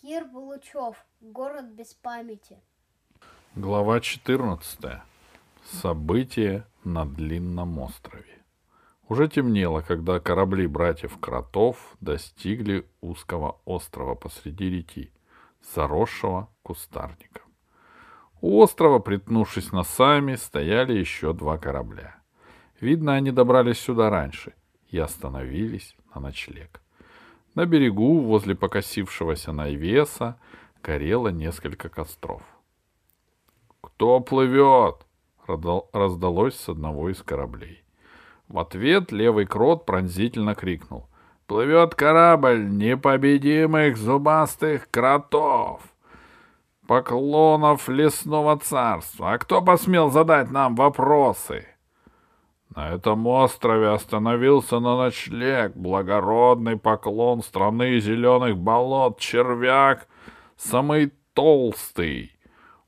Кир Булычев. Город без памяти. Глава 14. События на Длинном острове. Уже темнело, когда корабли братьев Кротов достигли узкого острова посреди реки, заросшего кустарником. У острова, притнувшись носами, стояли еще два корабля. Видно, они добрались сюда раньше и остановились на ночлег. На берегу, возле покосившегося навеса, горело несколько костров. «Кто плывет?» — раздалось с одного из кораблей. В ответ левый крот пронзительно крикнул. «Плывет корабль непобедимых зубастых кротов!» поклонов лесного царства. А кто посмел задать нам вопросы? На этом острове остановился на ночлег благородный поклон страны зеленых болот, червяк, самый толстый.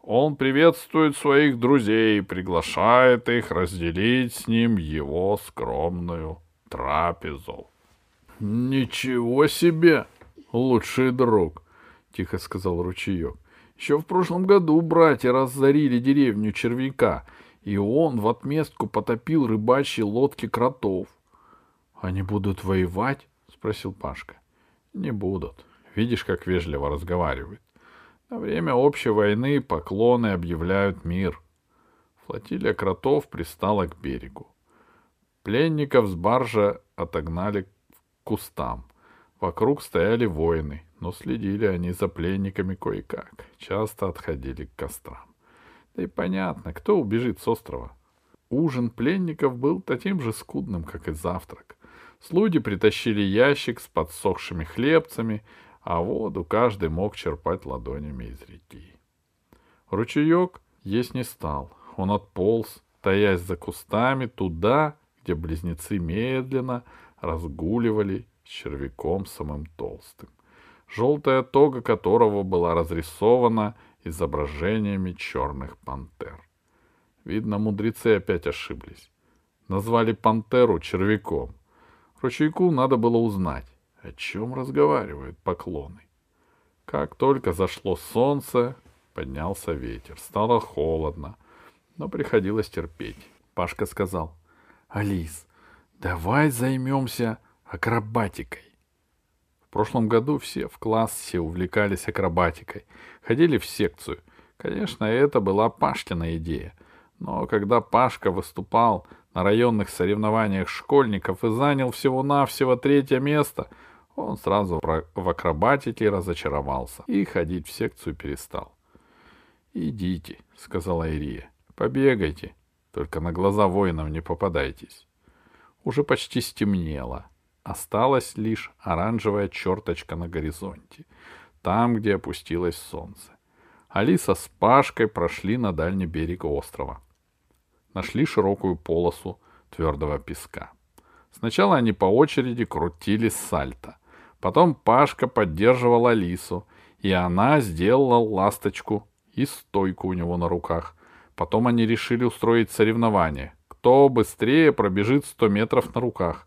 Он приветствует своих друзей приглашает их разделить с ним его скромную трапезу. — Ничего себе, лучший друг! — тихо сказал ручеек. — Еще в прошлом году братья разорили деревню червяка — и он в отместку потопил рыбачьи лодки кротов. — Они будут воевать? — спросил Пашка. — Не будут. Видишь, как вежливо разговаривают. На время общей войны поклоны объявляют мир. Флотилия кротов пристала к берегу. Пленников с баржа отогнали к кустам. Вокруг стояли воины, но следили они за пленниками кое-как, часто отходили к кострам. Да и понятно, кто убежит с острова. Ужин пленников был таким же скудным, как и завтрак. Слуги притащили ящик с подсохшими хлебцами, а воду каждый мог черпать ладонями из реки. Ручеек есть не стал. Он отполз, таясь за кустами, туда, где близнецы медленно разгуливали с червяком самым толстым, желтая тога которого была разрисована изображениями черных пантер. Видно, мудрецы опять ошиблись. Назвали пантеру червяком. Ручейку надо было узнать, о чем разговаривают поклоны. Как только зашло солнце, поднялся ветер. Стало холодно, но приходилось терпеть. Пашка сказал, «Алис, давай займемся акробатикой. В прошлом году все в классе увлекались акробатикой, ходили в секцию. Конечно, это была Пашкина идея. Но когда Пашка выступал на районных соревнованиях школьников и занял всего-навсего третье место, он сразу в акробатике разочаровался и ходить в секцию перестал. «Идите», — сказала Ирия, — «побегайте, только на глаза воинов не попадайтесь». Уже почти стемнело. Осталась лишь оранжевая черточка на горизонте, там, где опустилось солнце. Алиса с Пашкой прошли на дальний берег острова. Нашли широкую полосу твердого песка. Сначала они по очереди крутили сальто. Потом Пашка поддерживал Алису, и она сделала ласточку и стойку у него на руках. Потом они решили устроить соревнование. Кто быстрее пробежит 100 метров на руках.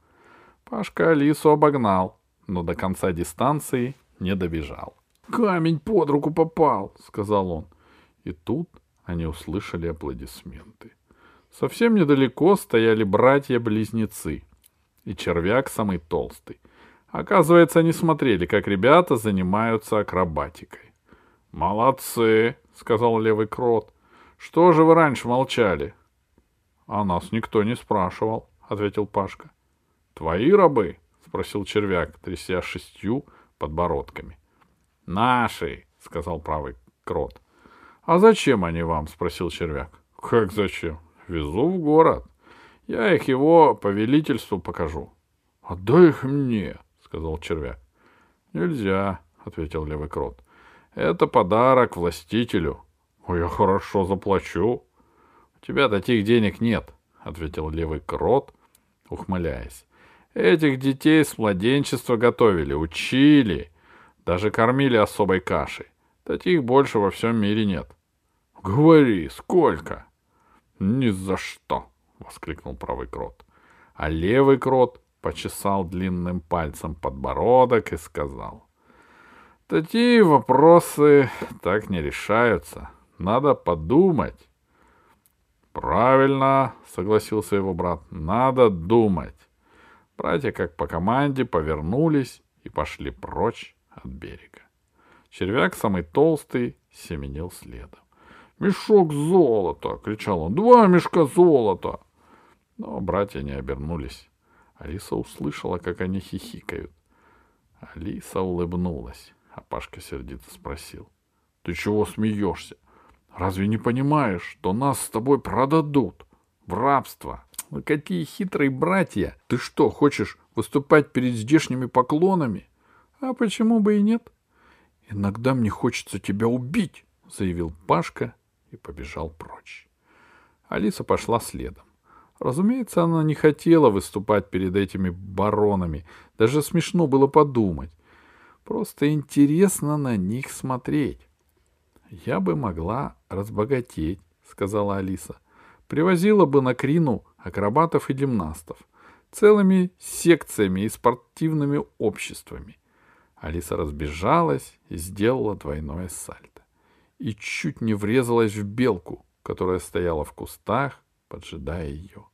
Пашка Алису обогнал, но до конца дистанции не добежал. «Камень под руку попал», — сказал он. И тут они услышали аплодисменты. Совсем недалеко стояли братья-близнецы, и червяк самый толстый. Оказывается, они смотрели, как ребята занимаются акробатикой. «Молодцы», — сказал левый крот. «Что же вы раньше молчали?» «А нас никто не спрашивал», — ответил Пашка. Твои рабы? спросил червяк, тряся шестью подбородками. Наши, сказал правый крот. А зачем они вам? спросил червяк. Как зачем? Везу в город. Я их его повелительству покажу. Отдай их мне, сказал червяк. Нельзя, ответил левый крот. Это подарок властителю. Ой, я хорошо заплачу. У тебя таких денег нет, ответил левый крот, ухмыляясь. Этих детей с младенчества готовили, учили, даже кормили особой кашей. Таких больше во всем мире нет. — Говори, сколько? — Ни за что! — воскликнул правый крот. А левый крот почесал длинным пальцем подбородок и сказал. — Такие вопросы так не решаются. Надо подумать. Правильно, согласился его брат. Надо думать. Братья, как по команде, повернулись и пошли прочь от берега. Червяк, самый толстый, семенил следом. «Мешок золота!» — кричал он. «Два мешка золота!» Но братья не обернулись. Алиса услышала, как они хихикают. Алиса улыбнулась, а Пашка сердито спросил. «Ты чего смеешься? Разве не понимаешь, что нас с тобой продадут в рабство?» «Вы какие хитрые братья! Ты что, хочешь выступать перед здешними поклонами?» «А почему бы и нет?» «Иногда мне хочется тебя убить», — заявил Пашка и побежал прочь. Алиса пошла следом. Разумеется, она не хотела выступать перед этими баронами. Даже смешно было подумать. Просто интересно на них смотреть. «Я бы могла разбогатеть», — сказала Алиса. «Привозила бы на Крину акробатов и гимнастов, целыми секциями и спортивными обществами. Алиса разбежалась и сделала двойное сальто. И чуть не врезалась в белку, которая стояла в кустах, поджидая ее.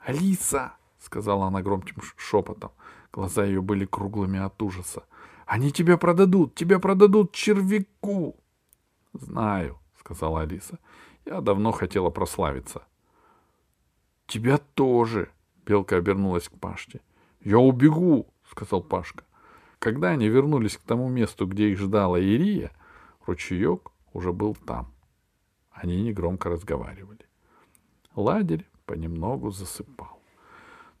«Алиса!» — сказала она громким шепотом. Глаза ее были круглыми от ужаса. «Они тебя продадут! Тебя продадут червяку!» «Знаю», — сказала Алиса. «Я давно хотела прославиться». «Тебя тоже!» — Белка обернулась к Пашке. «Я убегу!» — сказал Пашка. Когда они вернулись к тому месту, где их ждала Ирия, ручеек уже был там. Они негромко разговаривали. Лагерь понемногу засыпал.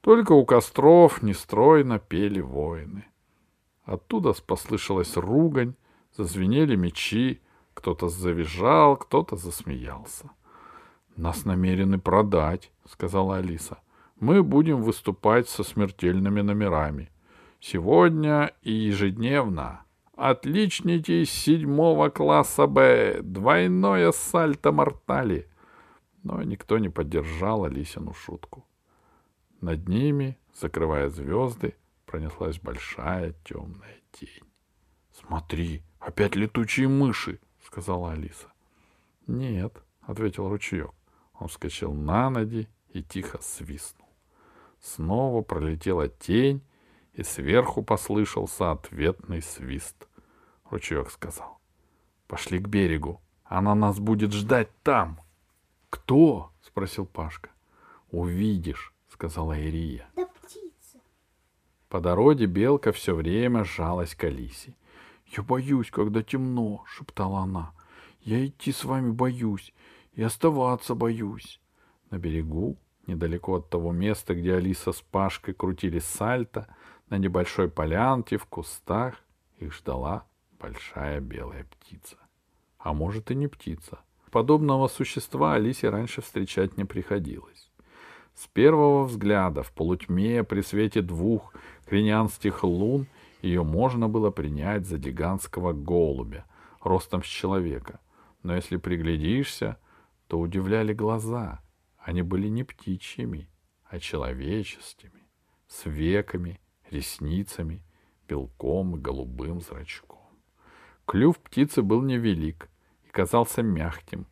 Только у костров нестройно пели воины. Оттуда послышалась ругань, зазвенели мечи, кто-то завизжал, кто-то засмеялся. «Нас намерены продать», — сказала Алиса. «Мы будем выступать со смертельными номерами. Сегодня и ежедневно. Отличники седьмого класса Б. Двойное сальто мортали. Но никто не поддержал Алисину шутку. Над ними, закрывая звезды, пронеслась большая темная тень. — Смотри, опять летучие мыши, — сказала Алиса. — Нет, — ответил ручеек. Он вскочил на ноги и тихо свистнул. Снова пролетела тень, и сверху послышался ответный свист. Ручеек сказал. — Пошли к берегу. Она нас будет ждать там. — Кто? — спросил Пашка. — Увидишь, — сказала Ирия. Да птица. По дороге белка все время сжалась к Алисе. — Я боюсь, когда темно, — шептала она. — Я идти с вами боюсь и оставаться боюсь. На берегу, недалеко от того места, где Алиса с Пашкой крутили сальто, на небольшой полянке в кустах их ждала большая белая птица. А может и не птица. Подобного существа Алисе раньше встречать не приходилось. С первого взгляда в полутьме при свете двух кринянских лун ее можно было принять за гигантского голубя, ростом с человека. Но если приглядишься, то удивляли глаза. Они были не птичьими, а человеческими, с веками ресницами, белком и голубым зрачком. Клюв птицы был невелик и казался мягким.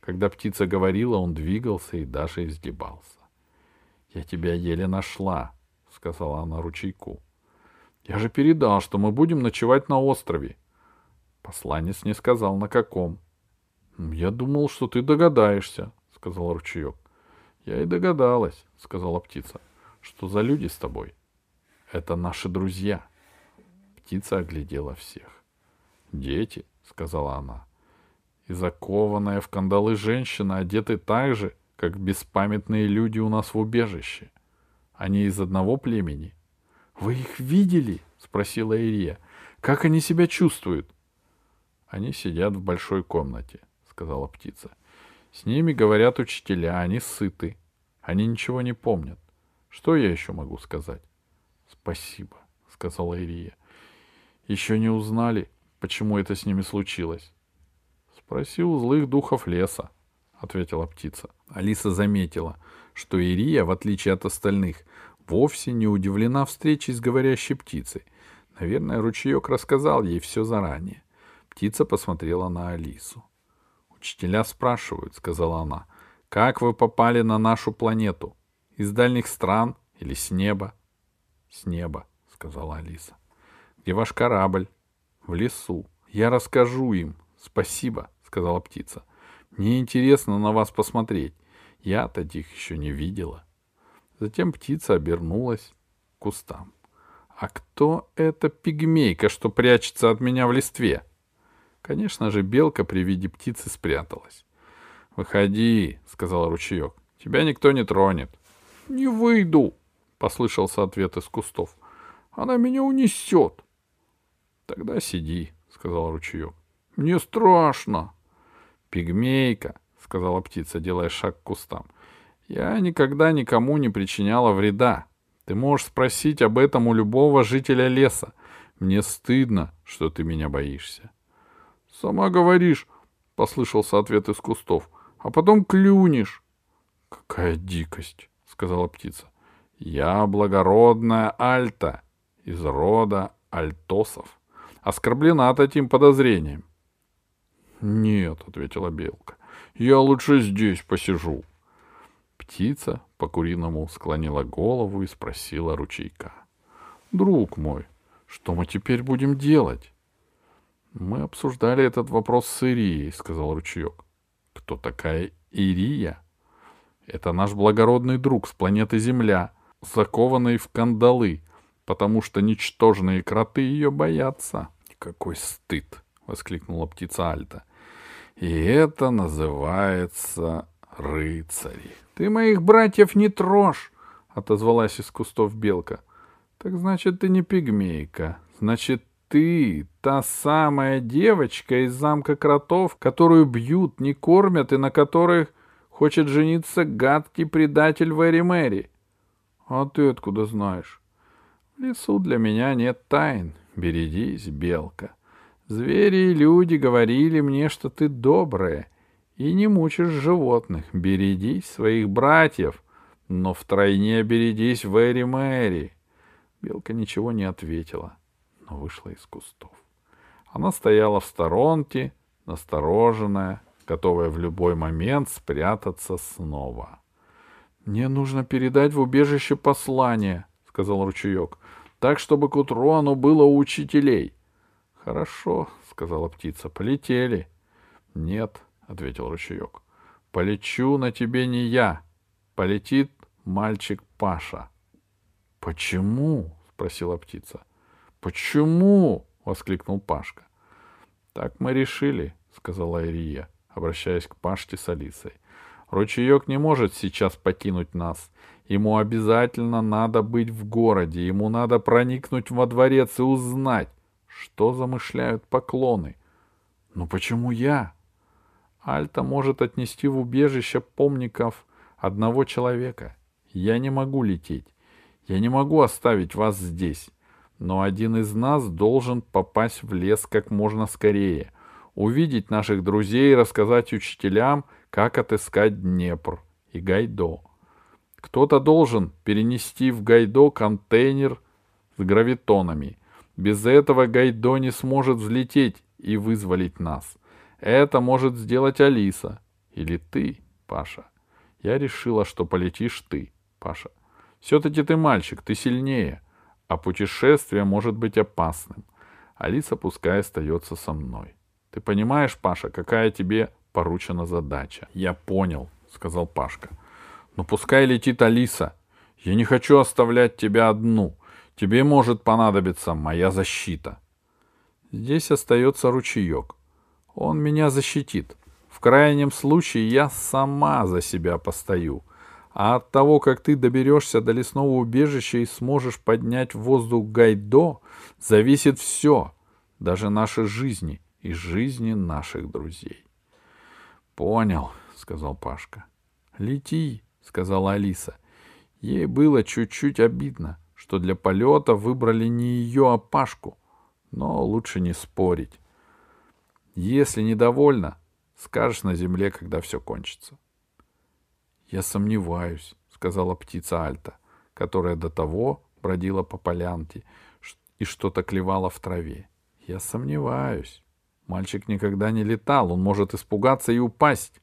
Когда птица говорила, он двигался и даже изгибался. — Я тебя еле нашла, — сказала она ручейку. — Я же передал, что мы будем ночевать на острове. Посланец не сказал, на каком. — Я думал, что ты догадаешься, — сказал ручеек. — Я и догадалась, — сказала птица. — Что за люди с тобой? — это наши друзья. Птица оглядела всех. Дети, сказала она. И закованная в кандалы женщина одеты так же, как беспамятные люди у нас в убежище. Они из одного племени. Вы их видели? спросила Ирия. Как они себя чувствуют? Они сидят в большой комнате, сказала птица. С ними говорят учителя, они сыты. Они ничего не помнят. Что я еще могу сказать? Спасибо, сказала Ирия. Еще не узнали, почему это с ними случилось. Спроси у злых духов леса, ответила птица. Алиса заметила, что Ирия, в отличие от остальных, вовсе не удивлена встречей с говорящей птицей. Наверное, ручеек рассказал ей все заранее. Птица посмотрела на Алису. «Учителя спрашивают», — сказала она, — «как вы попали на нашу планету? Из дальних стран или с неба?» «С неба», — сказала Алиса. «Где ваш корабль?» «В лесу. Я расскажу им. Спасибо», — сказала птица. «Мне интересно на вас посмотреть. Я таких еще не видела». Затем птица обернулась к кустам. «А кто эта пигмейка, что прячется от меня в листве?» Конечно же, белка при виде птицы спряталась. «Выходи», — сказал ручеек. «Тебя никто не тронет». «Не выйду», — послышался ответ из кустов. «Она меня унесет». «Тогда сиди», — сказал ручеек. «Мне страшно». «Пигмейка», — сказала птица, делая шаг к кустам. «Я никогда никому не причиняла вреда. Ты можешь спросить об этом у любого жителя леса. Мне стыдно, что ты меня боишься. — Сама говоришь, — послышался ответ из кустов, — а потом клюнешь. — Какая дикость, — сказала птица. — Я благородная Альта из рода Альтосов. Оскорблена таким подозрением. — Нет, — ответила белка, — я лучше здесь посижу. — Птица по-куриному склонила голову и спросила ручейка. «Друг мой, что мы теперь будем делать?» «Мы обсуждали этот вопрос с Ирией», — сказал ручеек. «Кто такая Ирия?» «Это наш благородный друг с планеты Земля, закованный в кандалы, потому что ничтожные кроты ее боятся». «Какой стыд!» — воскликнула птица Альта. «И это называется рыцари. — Ты моих братьев не трожь, — отозвалась из кустов белка. — Так значит, ты не пигмейка. Значит, ты та самая девочка из замка кротов, которую бьют, не кормят и на которых хочет жениться гадкий предатель Вэри Мэри. — А ты откуда знаешь? — В лесу для меня нет тайн. Берегись, белка. Звери и люди говорили мне, что ты добрая — и не мучишь животных. Бередись своих братьев, но втройне бередись Вэри Мэри. Белка ничего не ответила, но вышла из кустов. Она стояла в сторонке, настороженная, готовая в любой момент спрятаться снова. «Мне нужно передать в убежище послание», — сказал ручеек, — «так, чтобы к утру оно было у учителей». «Хорошо», — сказала птица, — «полетели». «Нет», — ответил ручеек. — Полечу на тебе не я. Полетит мальчик Паша. — Почему? — спросила птица. — Почему? — воскликнул Пашка. — Так мы решили, — сказала Ирия, обращаясь к Пашке с Алисой. — Ручеек не может сейчас покинуть нас. Ему обязательно надо быть в городе, ему надо проникнуть во дворец и узнать, что замышляют поклоны. — Но почему я? Альта может отнести в убежище помников одного человека. Я не могу лететь. Я не могу оставить вас здесь. Но один из нас должен попасть в лес как можно скорее, увидеть наших друзей и рассказать учителям, как отыскать Днепр и Гайдо. Кто-то должен перенести в Гайдо контейнер с гравитонами. Без этого Гайдо не сможет взлететь и вызволить нас. Это может сделать Алиса. Или ты, Паша. Я решила, что полетишь ты, Паша. Все-таки ты мальчик, ты сильнее, а путешествие может быть опасным. Алиса пускай остается со мной. Ты понимаешь, Паша, какая тебе поручена задача? Я понял, сказал Пашка. Но пускай летит Алиса. Я не хочу оставлять тебя одну. Тебе может понадобиться моя защита. Здесь остается ручеек. Он меня защитит. В крайнем случае я сама за себя постою. А от того, как ты доберешься до лесного убежища и сможешь поднять в воздух гайдо, зависит все, даже наши жизни и жизни наших друзей. — Понял, — сказал Пашка. — Лети, — сказала Алиса. Ей было чуть-чуть обидно, что для полета выбрали не ее, а Пашку, но лучше не спорить. Если недовольна, скажешь на земле, когда все кончится. — Я сомневаюсь, — сказала птица Альта, которая до того бродила по полянке и что-то клевало в траве. Я сомневаюсь. Мальчик никогда не летал, он может испугаться и упасть.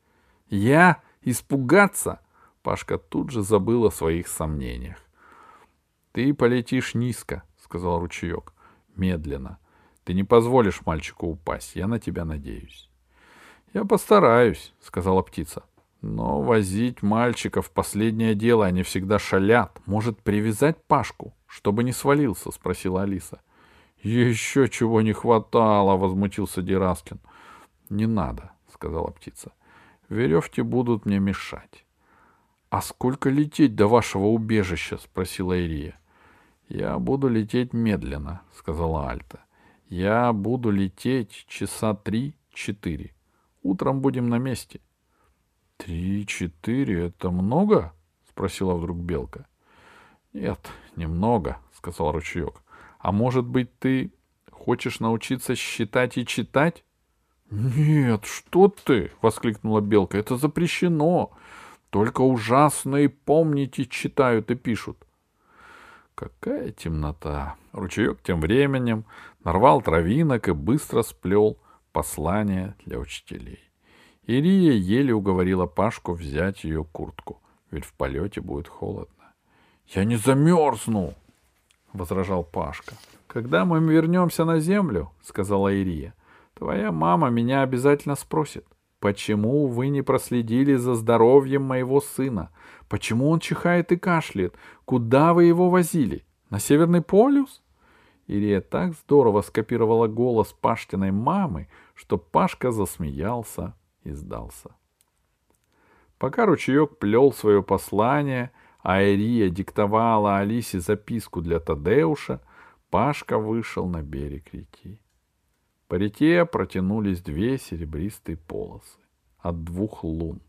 Я? Испугаться? Пашка тут же забыл о своих сомнениях. Ты полетишь низко, сказал ручеек. Медленно. Ты не позволишь мальчику упасть, я на тебя надеюсь. Я постараюсь, сказала птица. Но возить мальчика в последнее дело они всегда шалят. Может, привязать Пашку, чтобы не свалился? спросила Алиса. Еще чего не хватало, возмутился Дераскин. Не надо, сказала птица. Веревки будут мне мешать. А сколько лететь до вашего убежища? спросила Ирия. Я буду лететь медленно, сказала Альта. Я буду лететь часа три-четыре. Утром будем на месте. Три-четыре — это много? — спросила вдруг Белка. — Нет, немного, — сказал ручеек. — А может быть, ты хочешь научиться считать и читать? — Нет, что ты! — воскликнула Белка. — Это запрещено. Только ужасные помните читают и пишут. Какая темнота! Ручеек тем временем нарвал травинок и быстро сплел послание для учителей. Ирия еле уговорила Пашку взять ее куртку, ведь в полете будет холодно. — Я не замерзну! — возражал Пашка. — Когда мы вернемся на землю, — сказала Ирия, — твоя мама меня обязательно спросит, почему вы не проследили за здоровьем моего сына? Почему он чихает и кашляет? Куда вы его возили? На Северный полюс? Ирия так здорово скопировала голос Паштиной мамы, что Пашка засмеялся и сдался. Пока ручеек плел свое послание, а Ирия диктовала Алисе записку для Тадеуша, Пашка вышел на берег реки. По реке протянулись две серебристые полосы от двух лун.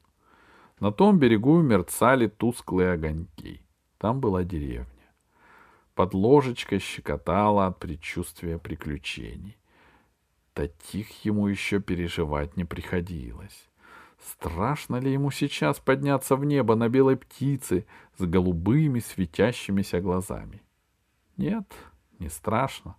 На том берегу мерцали тусклые огоньки. Там была деревня. Под ложечкой щекотала от предчувствия приключений. Таких ему еще переживать не приходилось. Страшно ли ему сейчас подняться в небо на белой птице с голубыми светящимися глазами? Нет, не страшно.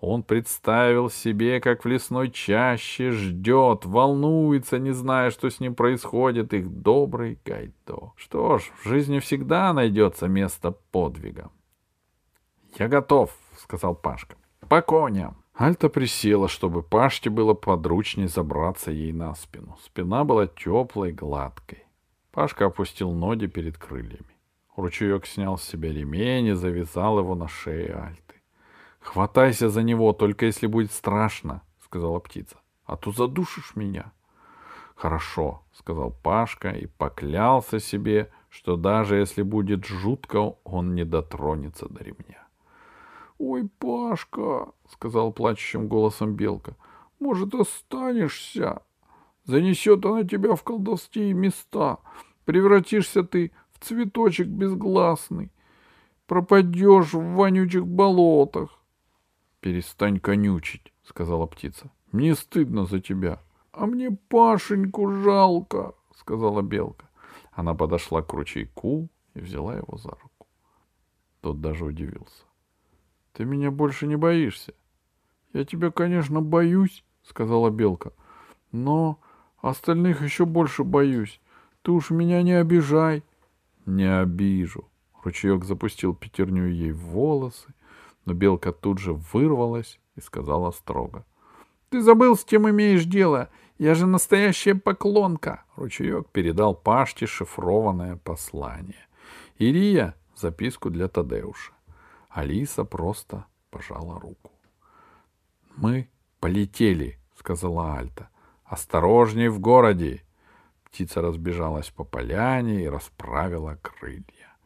Он представил себе, как в лесной чаще ждет, волнуется, не зная, что с ним происходит, их добрый Гайдо. Что ж, в жизни всегда найдется место подвигам. — Я готов, — сказал Пашка. — По коням. Альта присела, чтобы Пашке было подручнее забраться ей на спину. Спина была теплой, гладкой. Пашка опустил ноги перед крыльями. Ручеек снял с себя ремень и завязал его на шее Альты. — Хватайся за него, только если будет страшно, — сказала птица. — А то задушишь меня. — Хорошо, — сказал Пашка и поклялся себе, что даже если будет жутко, он не дотронется до ремня. «Ой, Пашка!» — сказал плачущим голосом Белка. «Может, останешься? Занесет она тебя в колдовские места. Превратишься ты в цветочек безгласный. Пропадешь в вонючих болотах». «Перестань конючить», — сказала птица. «Мне стыдно за тебя». «А мне Пашеньку жалко», — сказала Белка. Она подошла к ручейку и взяла его за руку. Тот даже удивился. Ты меня больше не боишься? Я тебя, конечно, боюсь, сказала Белка. Но остальных еще больше боюсь. Ты уж меня не обижай. Не обижу. Ручеек запустил пятерню ей в волосы, но Белка тут же вырвалась и сказала строго. — Ты забыл, с кем имеешь дело. Я же настоящая поклонка. Ручеек передал Пашке шифрованное послание. Ирия — записку для Тадеуша. Алиса просто пожала руку. «Мы полетели», — сказала Альта. «Осторожней в городе!» Птица разбежалась по поляне и расправила крылья.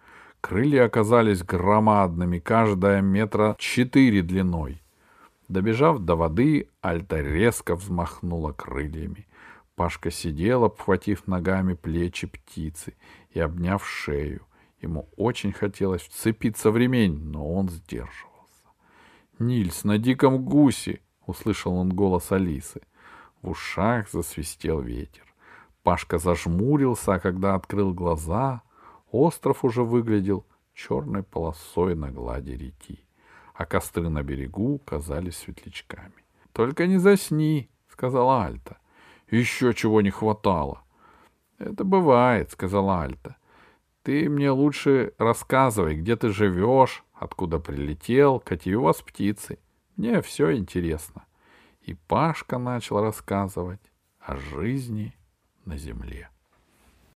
Крылья оказались громадными, каждая метра четыре длиной. Добежав до воды, Альта резко взмахнула крыльями. Пашка сидел, обхватив ногами плечи птицы и обняв шею. Ему очень хотелось вцепиться в ремень, но он сдерживался. «Нильс, на диком гусе!» — услышал он голос Алисы. В ушах засвистел ветер. Пашка зажмурился, а когда открыл глаза, остров уже выглядел черной полосой на глади реки. а костры на берегу казались светлячками. — Только не засни, — сказала Альта. — Еще чего не хватало. — Это бывает, — сказала Альта. — Ты мне лучше рассказывай, где ты живешь, откуда прилетел, какие у вас птицы. Мне все интересно. И Пашка начал рассказывать о жизни на земле.